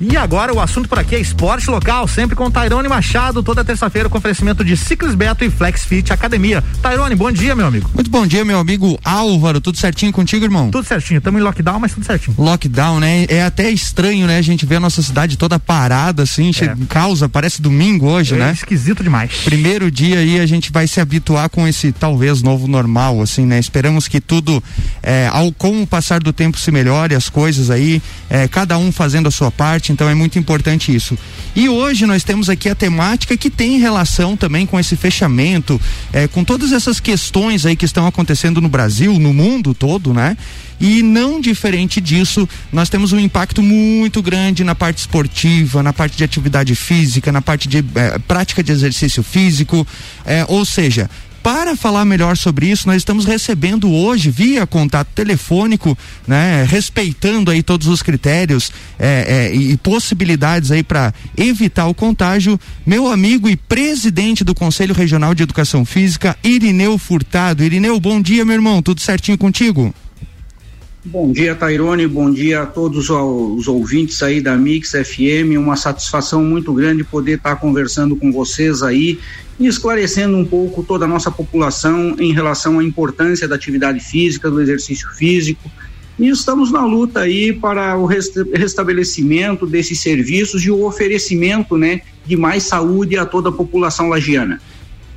E agora o assunto por aqui é esporte local, sempre com Tairone Machado, toda terça-feira com oferecimento de Ciclis Beto e Flex Fit Academia. Tairone, bom dia, meu amigo. Muito bom dia, meu amigo Álvaro. Tudo certinho contigo, irmão? Tudo certinho. Estamos em lockdown, mas tudo certinho. Lockdown, né? É até estranho, né? A gente vê a nossa cidade toda parada, assim, é. causa, parece domingo hoje, é né? Esquisito demais. Primeiro dia aí a gente vai se habituar com esse talvez novo normal, assim, né? Esperamos que tudo, é, ao com o passar do tempo se melhore, as coisas aí, é, cada um fazendo a sua parte, então é muito importante importante isso. E hoje nós temos aqui a temática que tem relação também com esse fechamento, é, com todas essas questões aí que estão acontecendo no Brasil, no mundo todo, né? E não diferente disso, nós temos um impacto muito grande na parte esportiva, na parte de atividade física, na parte de é, prática de exercício físico, é, ou seja, para falar melhor sobre isso, nós estamos recebendo hoje via contato telefônico, né, respeitando aí todos os critérios é, é, e possibilidades aí para evitar o contágio, meu amigo e presidente do Conselho Regional de Educação Física, Irineu Furtado. Irineu, bom dia, meu irmão, tudo certinho contigo? Bom dia, Tairone. Bom dia a todos os ouvintes aí da Mix FM. Uma satisfação muito grande poder estar conversando com vocês aí e esclarecendo um pouco toda a nossa população em relação à importância da atividade física, do exercício físico. E estamos na luta aí para o restabelecimento desses serviços e o oferecimento, né, de mais saúde a toda a população lagiana.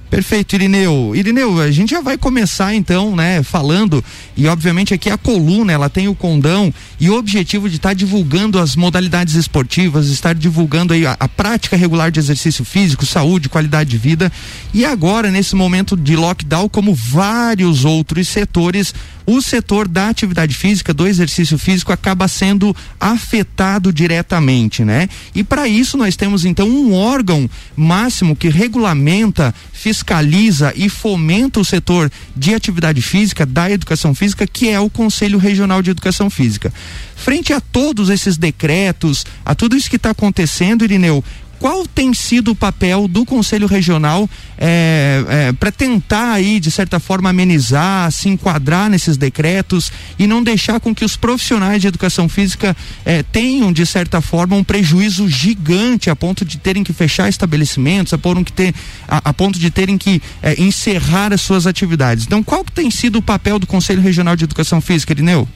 Perfeito, Irineu. Irineu, a gente já vai começar então, né, falando, e obviamente aqui a coluna, ela tem o condão e o objetivo de estar tá divulgando as modalidades esportivas, estar divulgando aí a, a, prática regular de exercício físico, saúde, qualidade de vida. E agora, nesse momento de lockdown, como vários outros setores, o setor da atividade física, do exercício físico, acaba sendo afetado diretamente, né? E para isso nós temos então um órgão máximo que regulamenta, fiscaliza e fomenta o setor de atividade física, da educação física, que é o Conselho Regional de Educação Física. Frente a todos esses decretos, a tudo isso que está acontecendo, Irineu, qual tem sido o papel do Conselho Regional é, é, para tentar aí, de certa forma, amenizar, se enquadrar nesses decretos e não deixar com que os profissionais de educação física é, tenham, de certa forma, um prejuízo gigante a ponto de terem que fechar estabelecimentos, a, ponto, que ter, a, a ponto de terem que é, encerrar as suas atividades. Então, qual tem sido o papel do Conselho Regional de Educação Física, Irineu?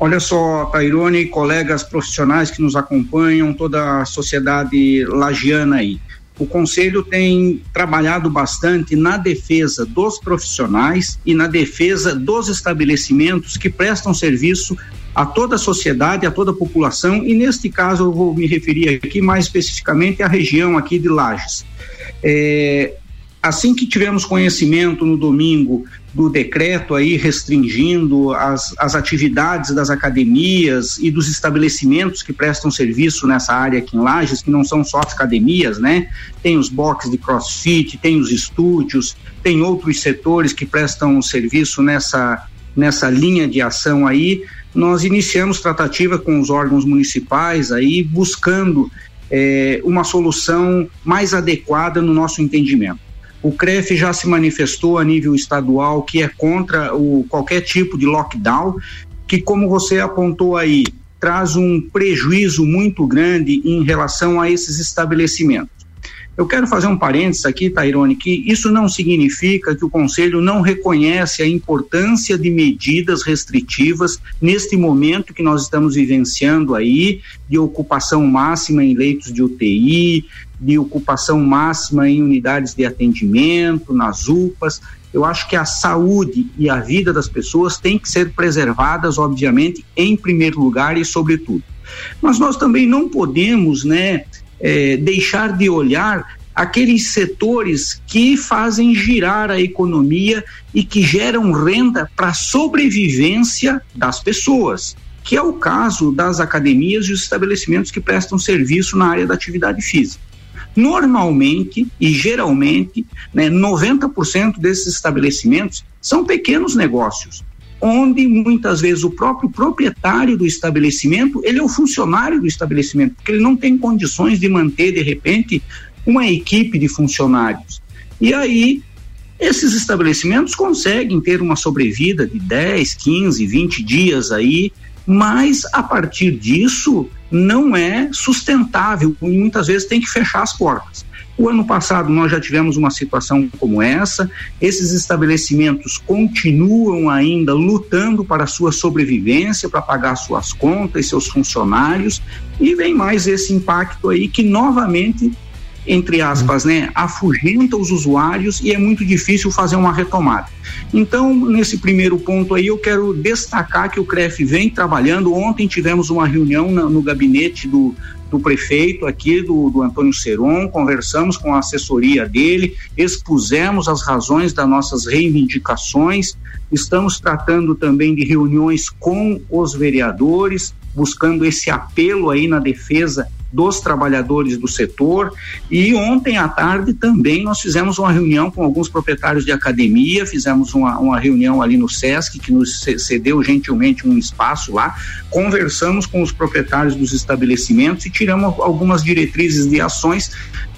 Olha só, Tairone, colegas profissionais que nos acompanham, toda a sociedade lagiana aí. O Conselho tem trabalhado bastante na defesa dos profissionais e na defesa dos estabelecimentos que prestam serviço a toda a sociedade, a toda a população, e neste caso eu vou me referir aqui mais especificamente à região aqui de Lages. É, assim que tivemos conhecimento no domingo do decreto aí restringindo as, as atividades das academias e dos estabelecimentos que prestam serviço nessa área aqui em Lages, que não são só as academias, né? Tem os boxes de crossfit, tem os estúdios, tem outros setores que prestam serviço nessa, nessa linha de ação aí. Nós iniciamos tratativa com os órgãos municipais aí, buscando eh, uma solução mais adequada no nosso entendimento. O CREF já se manifestou a nível estadual que é contra o, qualquer tipo de lockdown, que, como você apontou aí, traz um prejuízo muito grande em relação a esses estabelecimentos. Eu quero fazer um parênteses aqui, Tairone, que isso não significa que o Conselho não reconhece a importância de medidas restritivas neste momento que nós estamos vivenciando aí, de ocupação máxima em leitos de UTI, de ocupação máxima em unidades de atendimento, nas UPAs. Eu acho que a saúde e a vida das pessoas têm que ser preservadas, obviamente, em primeiro lugar e sobretudo. Mas nós também não podemos, né, é, deixar de olhar aqueles setores que fazem girar a economia e que geram renda para a sobrevivência das pessoas, que é o caso das academias e os estabelecimentos que prestam serviço na área da atividade física. Normalmente e geralmente, né, 90% desses estabelecimentos são pequenos negócios, onde muitas vezes o próprio proprietário do estabelecimento, ele é o funcionário do estabelecimento, porque ele não tem condições de manter de repente uma equipe de funcionários. E aí esses estabelecimentos conseguem ter uma sobrevida de 10, 15, 20 dias aí, mas a partir disso não é sustentável e muitas vezes tem que fechar as portas. O ano passado nós já tivemos uma situação como essa. Esses estabelecimentos continuam ainda lutando para sua sobrevivência, para pagar suas contas, seus funcionários, e vem mais esse impacto aí que novamente entre aspas, né, afugenta os usuários e é muito difícil fazer uma retomada. Então, nesse primeiro ponto aí, eu quero destacar que o CREF vem trabalhando. Ontem tivemos uma reunião no, no gabinete do, do prefeito aqui, do, do Antônio Seron, conversamos com a assessoria dele, expusemos as razões das nossas reivindicações, estamos tratando também de reuniões com os vereadores, buscando esse apelo aí na defesa dos trabalhadores do setor. E ontem à tarde também nós fizemos uma reunião com alguns proprietários de academia, fizemos uma, uma reunião ali no SESC, que nos cedeu gentilmente um espaço lá, conversamos com os proprietários dos estabelecimentos e tiramos algumas diretrizes de ações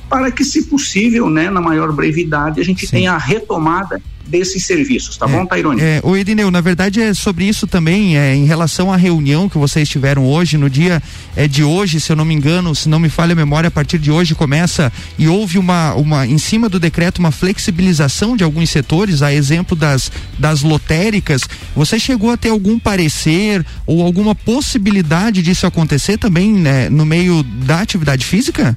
para que, se possível, né, na maior brevidade, a gente Sim. tenha a retomada desses serviços, tá é, bom, Tairone? É, o Edineu, na verdade é sobre isso também, é, em relação à reunião que vocês tiveram hoje, no dia é, de hoje, se eu não me engano, se não me falha a memória, a partir de hoje começa e houve uma, uma em cima do decreto, uma flexibilização de alguns setores, a exemplo das, das lotéricas, você chegou a ter algum parecer ou alguma possibilidade disso acontecer também né, no meio da atividade física?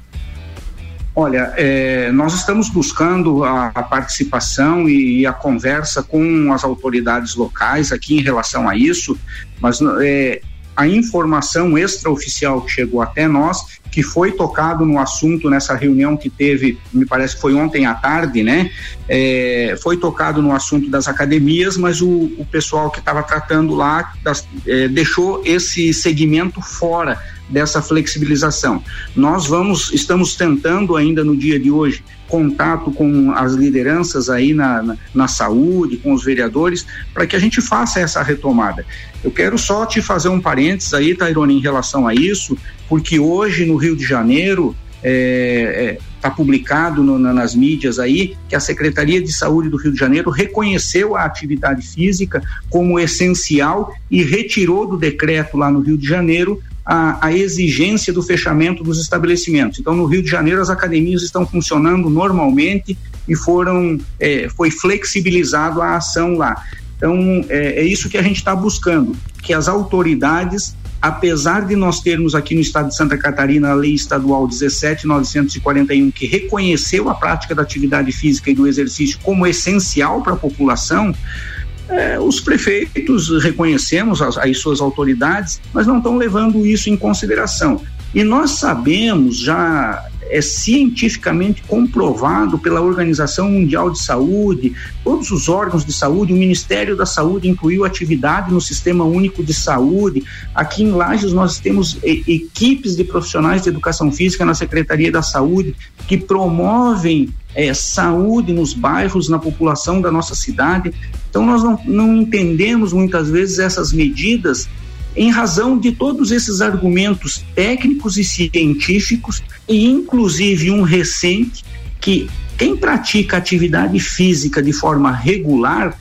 Olha, é, nós estamos buscando a, a participação e, e, a conversa com as autoridades locais aqui em relação a isso, mas é, a informação extraoficial que chegou até nós, que foi tocado no assunto nessa reunião que teve, me parece que foi ontem à tarde, né? É, foi tocado no assunto das academias, mas o, o pessoal que estava tratando lá das, é, deixou esse segmento fora dessa flexibilização. Nós vamos, estamos tentando ainda no dia de hoje contato com as lideranças aí na, na, na saúde, com os vereadores, para que a gente faça essa retomada. Eu quero só te fazer um parênteses aí, Tairone, em relação a isso, porque hoje no Rio de Janeiro está é, é, publicado no, na, nas mídias aí que a Secretaria de Saúde do Rio de Janeiro reconheceu a atividade física como essencial e retirou do decreto lá no Rio de Janeiro a, a, exigência do fechamento dos estabelecimentos. Então, no Rio de Janeiro, as academias estão funcionando normalmente e foram é, foi flexibilizado a ação lá. Então, é, é isso que a gente está buscando, que as autoridades, apesar de nós termos aqui no estado de Santa Catarina a lei estadual 17941 que reconheceu a prática da atividade física e do exercício como essencial para a população, é, os prefeitos reconhecemos as, as suas autoridades, mas não estão levando isso em consideração. E nós sabemos já é cientificamente comprovado pela Organização Mundial de Saúde, todos os órgãos de saúde, o Ministério da Saúde incluiu atividade no Sistema Único de Saúde. Aqui em Lages nós temos equipes de profissionais de educação física na Secretaria da Saúde que promovem é, saúde nos bairros, na população da nossa cidade. Então, nós não, não entendemos muitas vezes essas medidas em razão de todos esses argumentos técnicos e científicos, e inclusive um recente, que quem pratica atividade física de forma regular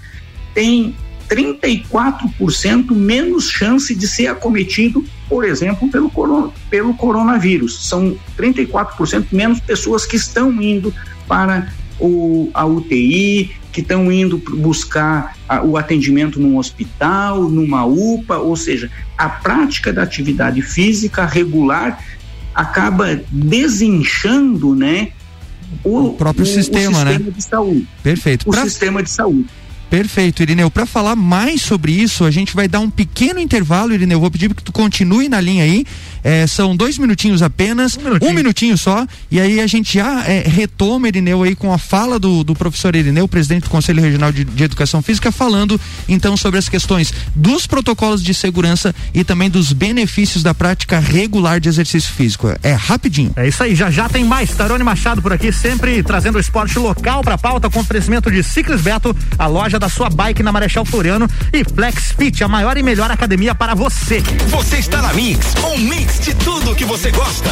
tem 34% menos chance de ser acometido, por exemplo, pelo, pelo coronavírus. São 34% menos pessoas que estão indo para o, a UTI, que estão indo buscar a, o atendimento num hospital, numa UPA, ou seja, a prática da atividade física regular acaba desinchando, né? O, o próprio o, sistema, o sistema né? de saúde. Perfeito. O pra... sistema de saúde. Perfeito, Irineu. Para falar mais sobre isso, a gente vai dar um pequeno intervalo, Irineu. Vou pedir que tu continue na linha aí. É, são dois minutinhos apenas, um minutinho. um minutinho, só, e aí a gente já é, retoma, Irineu, aí com a fala do, do professor Irineu, presidente do Conselho Regional de, de, Educação Física, falando então sobre as questões dos protocolos de segurança e também dos benefícios da prática regular de exercício físico. É rapidinho. É isso aí, já já tem mais. Tarone Machado por aqui, sempre trazendo o esporte local para pauta com oferecimento de Ciclis Beto, a loja da sua bike na Marechal Floriano e Flex Fit, a maior e melhor academia para você. Você está na Mix, um mix de tudo que você gosta.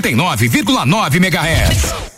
89,9 MHz.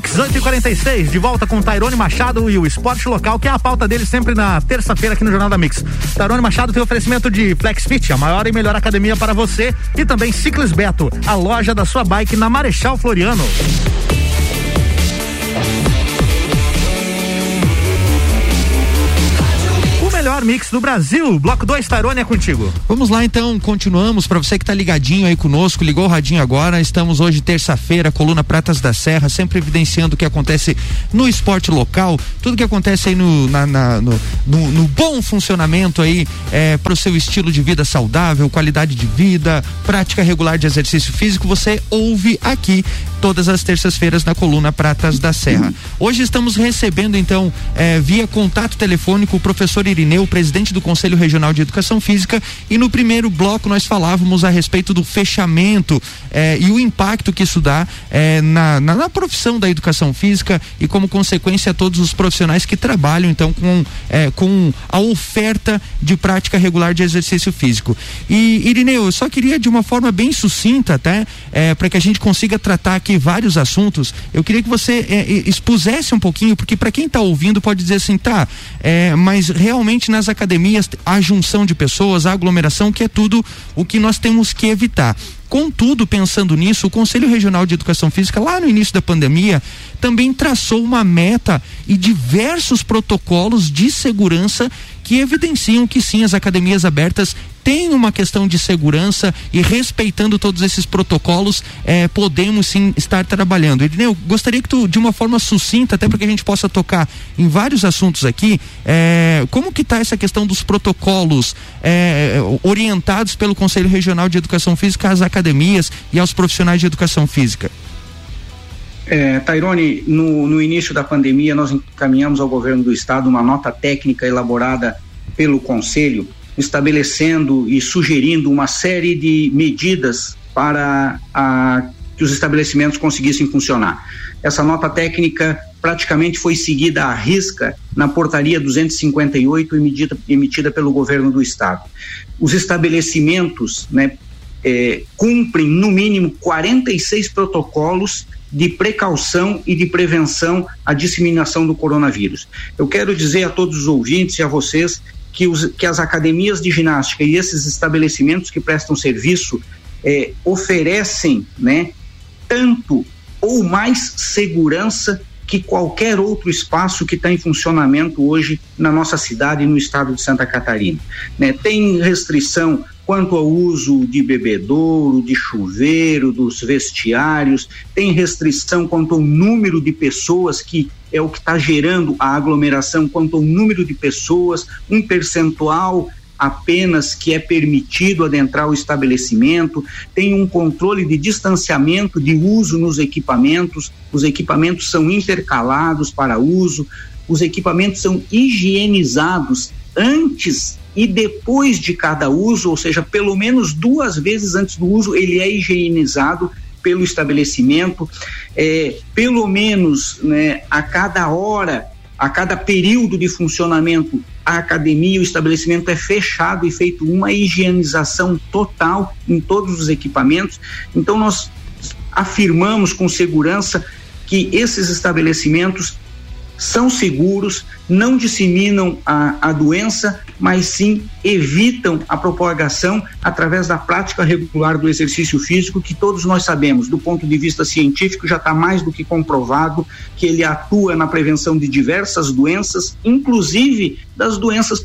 Mix 846, de volta com Tairone Machado e o esporte local, que é a pauta dele sempre na terça-feira aqui no Jornal da Mix. Tairone Machado tem oferecimento de FlexFit, a maior e melhor academia para você, e também Ciclis Beto, a loja da sua bike na Marechal Floriano. Melhor mix do Brasil. Bloco 2, Tairone, é contigo. Vamos lá então, continuamos. Para você que está ligadinho aí conosco, ligou o radinho agora. Estamos hoje, terça-feira, coluna Pratas da Serra, sempre evidenciando o que acontece no esporte local, tudo que acontece aí no, na, na, no, no, no, bom funcionamento aí é, para o seu estilo de vida saudável, qualidade de vida, prática regular de exercício físico. Você ouve aqui todas as terças-feiras na coluna Pratas da Serra. Hoje estamos recebendo então é, via contato telefônico o professor Irineu o presidente do Conselho Regional de Educação Física, e no primeiro bloco nós falávamos a respeito do fechamento eh, e o impacto que isso dá eh, na, na, na, profissão da educação física e como consequência todos os profissionais que trabalham então com, eh, com a oferta de prática regular de exercício físico. E Irineu, eu só queria de uma forma bem sucinta, até eh, para que a gente consiga tratar aqui vários assuntos, eu queria que você eh, expusesse um pouquinho, porque para quem está ouvindo pode dizer assim, tá, eh, mas realmente nas academias a junção de pessoas, a aglomeração, que é tudo o que nós temos que evitar. Contudo, pensando nisso, o Conselho Regional de Educação Física, lá no início da pandemia, também traçou uma meta e diversos protocolos de segurança que evidenciam que sim, as academias abertas têm uma questão de segurança e respeitando todos esses protocolos, eh, podemos sim estar trabalhando. Edneu, gostaria que tu, de uma forma sucinta, até para que a gente possa tocar em vários assuntos aqui, eh, como que está essa questão dos protocolos eh, orientados pelo Conselho Regional de Educação Física às academias e aos profissionais de educação física? É, Tairone, no, no início da pandemia, nós encaminhamos ao governo do estado uma nota técnica elaborada pelo Conselho, estabelecendo e sugerindo uma série de medidas para a, que os estabelecimentos conseguissem funcionar. Essa nota técnica praticamente foi seguida à risca na portaria 258 emitida, emitida pelo governo do estado. Os estabelecimentos né, é, cumprem no mínimo 46 protocolos de precaução e de prevenção à disseminação do coronavírus. Eu quero dizer a todos os ouvintes e a vocês que, os, que as academias de ginástica e esses estabelecimentos que prestam serviço eh, oferecem né, tanto ou mais segurança que qualquer outro espaço que está em funcionamento hoje na nossa cidade e no estado de Santa Catarina. Né? Tem restrição quanto ao uso de bebedouro, de chuveiro, dos vestiários, tem restrição quanto ao número de pessoas que é o que está gerando a aglomeração, quanto ao número de pessoas, um percentual apenas que é permitido adentrar o estabelecimento, tem um controle de distanciamento de uso nos equipamentos, os equipamentos são intercalados para uso, os equipamentos são higienizados antes e depois de cada uso, ou seja, pelo menos duas vezes antes do uso, ele é higienizado pelo estabelecimento, é, pelo menos né, a cada hora, a cada período de funcionamento, a academia, o estabelecimento é fechado e feito uma higienização total em todos os equipamentos. Então, nós afirmamos com segurança que esses estabelecimentos são seguros, não disseminam a, a doença, mas sim evitam a propagação através da prática regular do exercício físico, que todos nós sabemos, do ponto de vista científico, já está mais do que comprovado que ele atua na prevenção de diversas doenças, inclusive das doenças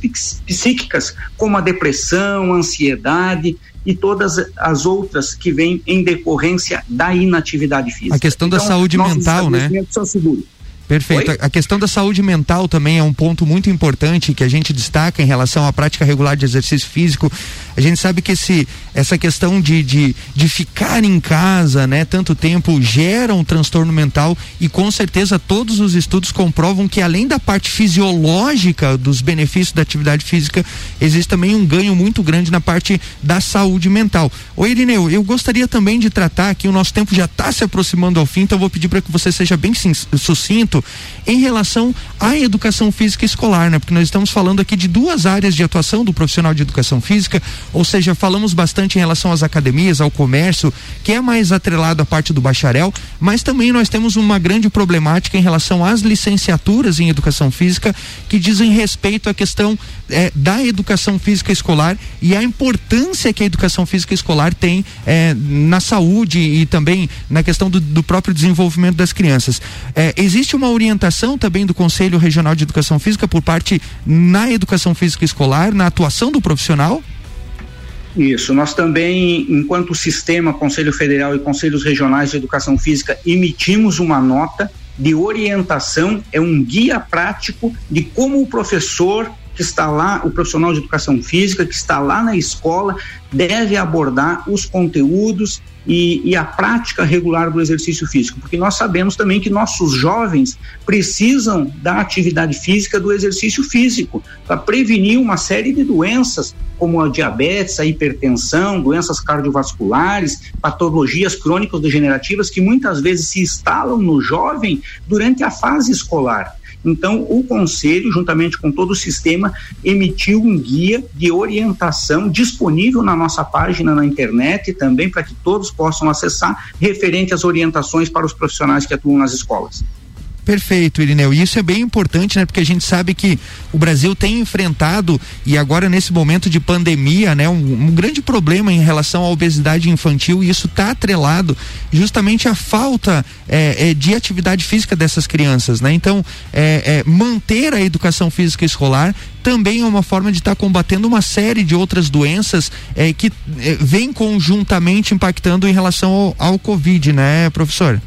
psíquicas, como a depressão, a ansiedade e todas as outras que vêm em decorrência da inatividade física. A questão da então, saúde mental, né? São seguros. Perfeito. Oi? A questão da saúde mental também é um ponto muito importante que a gente destaca em relação à prática regular de exercício físico. A gente sabe que esse, essa questão de, de, de ficar em casa, né, tanto tempo, gera um transtorno mental e com certeza todos os estudos comprovam que além da parte fisiológica dos benefícios da atividade física, existe também um ganho muito grande na parte da saúde mental. Oi, Irineu, eu gostaria também de tratar aqui, o nosso tempo já está se aproximando ao fim, então eu vou pedir para que você seja bem sucinto em relação à educação física escolar, né? Porque nós estamos falando aqui de duas áreas de atuação do profissional de educação física, ou seja, falamos bastante em relação às academias, ao comércio, que é mais atrelado à parte do bacharel, mas também nós temos uma grande problemática em relação às licenciaturas em educação física que dizem respeito à questão é, da educação física escolar e a importância que a educação física escolar tem é, na saúde e também na questão do, do próprio desenvolvimento das crianças. É, existe uma orientação também do Conselho Regional de Educação Física por parte na educação física escolar, na atuação do profissional? Isso, nós também, enquanto sistema, Conselho Federal e Conselhos Regionais de Educação Física, emitimos uma nota de orientação, é um guia prático de como o professor que está lá, o profissional de educação física que está lá na escola, deve abordar os conteúdos e, e, a prática regular do exercício físico, porque nós sabemos também que nossos jovens precisam da atividade física, do exercício físico, para prevenir uma série de doenças, como a diabetes, a hipertensão, doenças cardiovasculares, patologias crônicas degenerativas que muitas vezes se instalam no jovem durante a fase escolar. Então, o Conselho, juntamente com todo o sistema, emitiu um guia de orientação disponível na nossa página na internet também para que todos possam acessar, referente às orientações para os profissionais que atuam nas escolas. Perfeito, Irineu. E isso é bem importante, né? Porque a gente sabe que o Brasil tem enfrentado, e agora nesse momento de pandemia, né? Um, um grande problema em relação à obesidade infantil, e isso está atrelado justamente à falta é, é, de atividade física dessas crianças, né? Então, é, é manter a educação física escolar também é uma forma de estar tá combatendo uma série de outras doenças é, que é, vem conjuntamente impactando em relação ao, ao Covid, né, professor?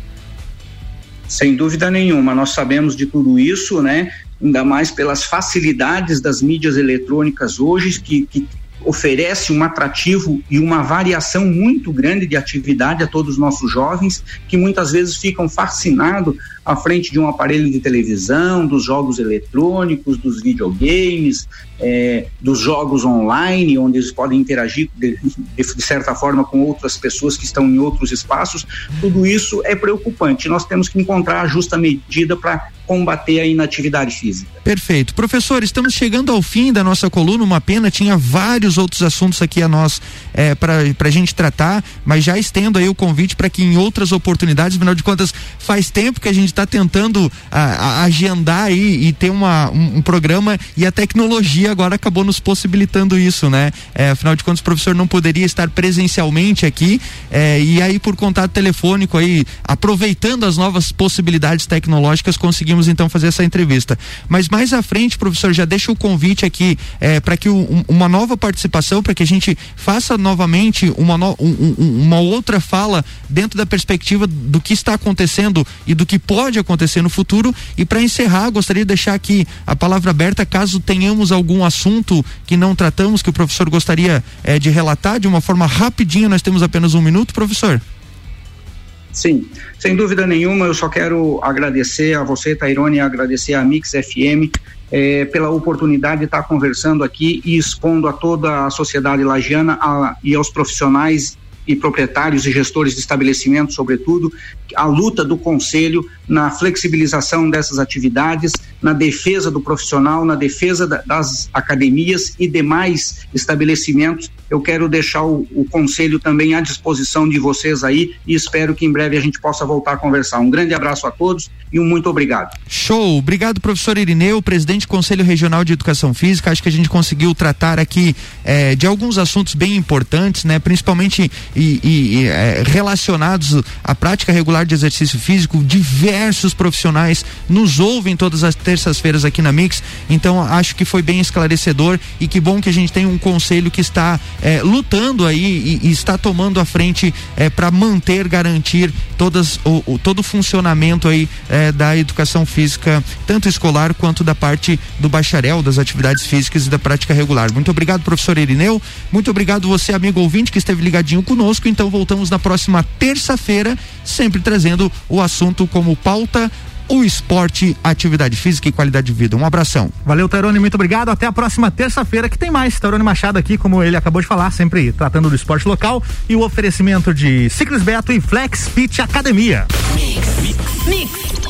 Sem dúvida nenhuma, nós sabemos de tudo isso, né? Ainda mais pelas facilidades das mídias eletrônicas hoje, que, que oferece um atrativo e uma variação muito grande de atividade a todos os nossos jovens, que muitas vezes ficam fascinados à frente de um aparelho de televisão, dos jogos eletrônicos, dos videogames, é, dos jogos online, onde eles podem interagir de, de, certa forma com outras pessoas que estão em outros espaços, tudo isso é preocupante. Nós temos que encontrar a justa medida para combater a inatividade física. Perfeito. Professor, estamos chegando ao fim da nossa coluna, uma pena, tinha vários outros assuntos aqui a nós é, para a gente tratar, mas já estendo aí o convite para que em outras oportunidades, afinal de contas, faz tempo que a gente está tentando a, a, agendar aí e ter uma, um, um programa e a tecnologia agora acabou nos possibilitando isso, né? É, afinal de contas, o professor não poderia estar presencialmente aqui é, e aí por contato telefônico aí, aproveitando as novas possibilidades tecnológicas, conseguimos então fazer essa entrevista. Mas mais à frente, professor, já deixa o convite aqui é, para que um, uma nova participação, para que a gente faça novamente uma, no, um, uma outra fala dentro da perspectiva do que está acontecendo e do que pode acontecer no futuro. E para encerrar, gostaria de deixar aqui a palavra aberta caso tenhamos algum assunto que não tratamos que o professor gostaria eh, de relatar de uma forma rapidinha? Nós temos apenas um minuto, professor. Sim, sem dúvida nenhuma, eu só quero agradecer a você, Tairone, agradecer a Mix FM eh, pela oportunidade de estar conversando aqui e expondo a toda a sociedade lagiana a, e aos profissionais e proprietários e gestores de estabelecimentos, sobretudo, a luta do conselho na flexibilização dessas atividades, na defesa do profissional, na defesa da, das academias e demais estabelecimentos eu quero deixar o, o conselho também à disposição de vocês aí e espero que em breve a gente possa voltar a conversar. Um grande abraço a todos e um muito obrigado. Show, obrigado professor Irineu, presidente do Conselho Regional de Educação Física. Acho que a gente conseguiu tratar aqui eh, de alguns assuntos bem importantes, né? Principalmente e, e, eh, relacionados à prática regular de exercício físico. Diversos profissionais nos ouvem todas as terças-feiras aqui na Mix. Então acho que foi bem esclarecedor e que bom que a gente tem um conselho que está eh, lutando aí e, e, está tomando a frente para manter, garantir todas o, o, todo o funcionamento aí da educação física, tanto escolar quanto da parte do bacharel, das atividades físicas e da prática regular. Muito obrigado, professor Irineu. Muito obrigado você, amigo ouvinte, que esteve ligadinho conosco. Então voltamos na próxima terça-feira, sempre trazendo o assunto como pauta o esporte, atividade física e qualidade de vida. Um abração. Valeu, Tairone, muito obrigado. Até a próxima terça-feira, que tem mais. Tairone Machado aqui, como ele acabou de falar, sempre tratando do esporte local e o oferecimento de Ciclis Beto e Flex Fit Academia. Mix. Mix.